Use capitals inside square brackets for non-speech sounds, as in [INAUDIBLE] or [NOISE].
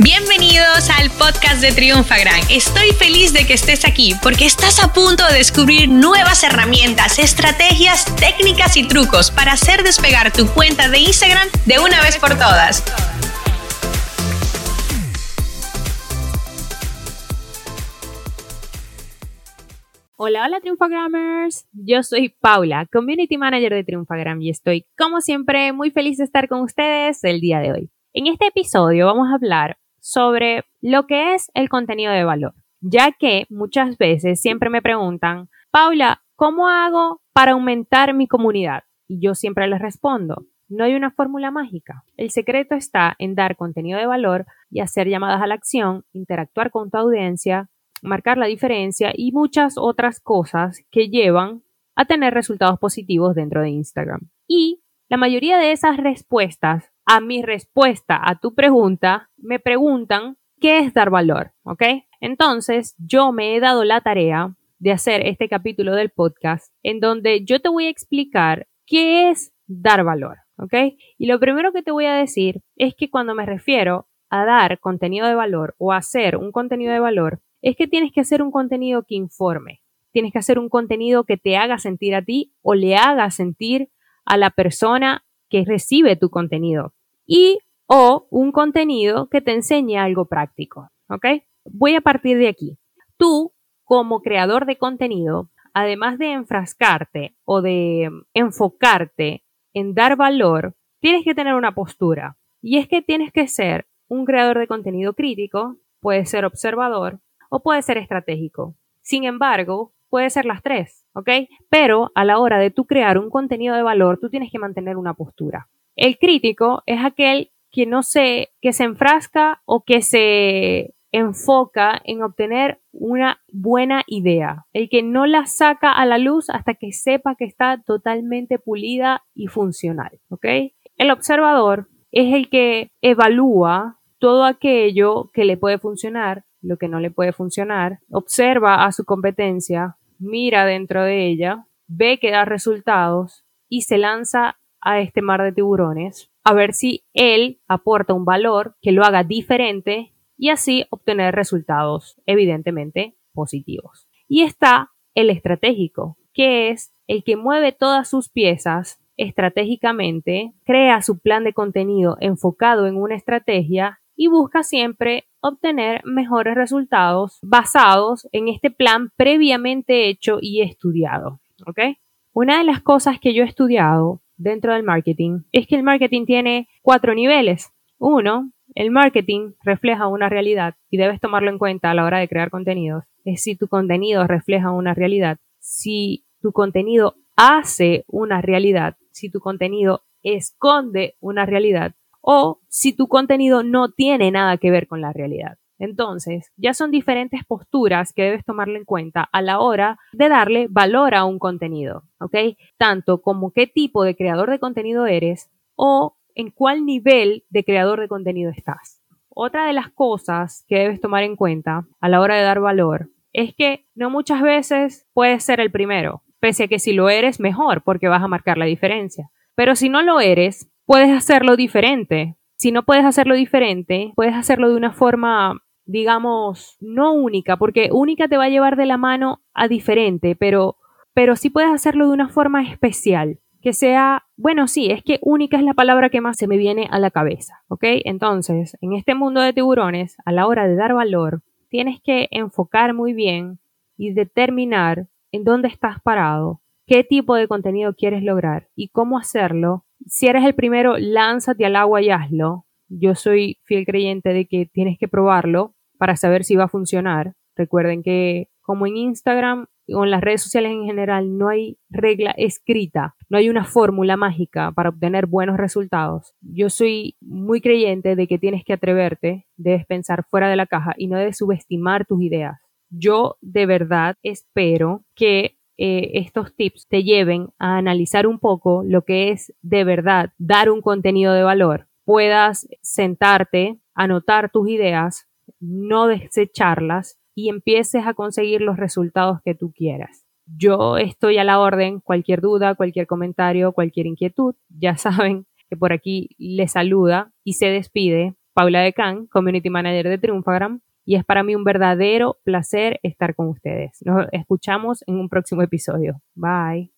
Bienvenidos al podcast de Triunfagram. Estoy feliz de que estés aquí porque estás a punto de descubrir nuevas herramientas, estrategias, técnicas y trucos para hacer despegar tu cuenta de Instagram de una vez por todas. Hola, hola Triunfagrammers. Yo soy Paula, Community Manager de Triunfagram y estoy, como siempre, muy feliz de estar con ustedes el día de hoy. En este episodio vamos a hablar sobre lo que es el contenido de valor, ya que muchas veces siempre me preguntan, Paula, ¿cómo hago para aumentar mi comunidad? Y yo siempre les respondo, no hay una fórmula mágica. El secreto está en dar contenido de valor y hacer llamadas a la acción, interactuar con tu audiencia, marcar la diferencia y muchas otras cosas que llevan a tener resultados positivos dentro de Instagram. Y la mayoría de esas respuestas a mi respuesta a tu pregunta, me preguntan qué es dar valor, ¿ok? Entonces, yo me he dado la tarea de hacer este capítulo del podcast en donde yo te voy a explicar qué es dar valor, ¿ok? Y lo primero que te voy a decir es que cuando me refiero a dar contenido de valor o hacer un contenido de valor, es que tienes que hacer un contenido que informe, tienes que hacer un contenido que te haga sentir a ti o le haga sentir a la persona que recibe tu contenido y o un contenido que te enseñe algo práctico, ¿ok? Voy a partir de aquí. Tú, como creador de contenido, además de enfrascarte o de enfocarte en dar valor, tienes que tener una postura. Y es que tienes que ser un creador de contenido crítico, puede ser observador o puede ser estratégico. Sin embargo, puede ser las tres, ¿ok? Pero a la hora de tú crear un contenido de valor, tú tienes que mantener una postura. El crítico es aquel que no se, que se enfrasca o que se enfoca en obtener una buena idea, el que no la saca a la luz hasta que sepa que está totalmente pulida y funcional. El observador es el que evalúa todo aquello que le puede funcionar, lo que no le puede funcionar, observa a su competencia, mira dentro de ella, ve que da resultados y se lanza a este mar de tiburones, a ver si él aporta un valor que lo haga diferente y así obtener resultados evidentemente positivos. Y está el estratégico, que es el que mueve todas sus piezas estratégicamente, crea su plan de contenido enfocado en una estrategia y busca siempre obtener mejores resultados basados en este plan previamente hecho y estudiado. ¿Ok? Una de las cosas que yo he estudiado dentro del marketing es que el marketing tiene cuatro niveles. Uno, el marketing refleja una realidad y debes tomarlo en cuenta a la hora de crear contenidos. Es si tu contenido refleja una realidad, si tu contenido hace una realidad, si tu contenido esconde una realidad o si tu contenido no tiene nada que ver con la realidad. Entonces, ya son diferentes posturas que debes tomarle en cuenta a la hora de darle valor a un contenido, ¿ok? Tanto como qué tipo de creador de contenido eres o en cuál nivel de creador de contenido estás. Otra de las cosas que debes tomar en cuenta a la hora de dar valor es que no muchas veces puedes ser el primero, pese a que si lo eres, mejor, porque vas a marcar la diferencia. Pero si no lo eres, puedes hacerlo diferente. Si no puedes hacerlo diferente, puedes hacerlo de una forma digamos, no única, porque única te va a llevar de la mano a diferente, pero, pero sí puedes hacerlo de una forma especial, que sea, bueno, sí, es que única es la palabra que más se me viene a la cabeza, ¿ok? Entonces, en este mundo de tiburones, a la hora de dar valor, tienes que enfocar muy bien y determinar en dónde estás parado, qué tipo de contenido quieres lograr y cómo hacerlo. Si eres el primero, lánzate al agua y hazlo. Yo soy fiel creyente de que tienes que probarlo para saber si va a funcionar. Recuerden que como en Instagram o en las redes sociales en general no hay regla escrita, no hay una fórmula mágica para obtener buenos resultados. Yo soy muy creyente de que tienes que atreverte, debes pensar fuera de la caja y no debes subestimar tus ideas. Yo de verdad espero que eh, estos tips te lleven a analizar un poco lo que es de verdad dar un contenido de valor. Puedas sentarte, anotar tus ideas, no desecharlas y empieces a conseguir los resultados que tú quieras. Yo estoy a la orden, cualquier duda, cualquier comentario, cualquier inquietud, ya [LAUGHS] saben que por aquí les saluda y se despide Paula Decan, Community Manager de Triunfagram, y es para mí un verdadero placer estar con ustedes. Nos escuchamos en un próximo episodio. Bye.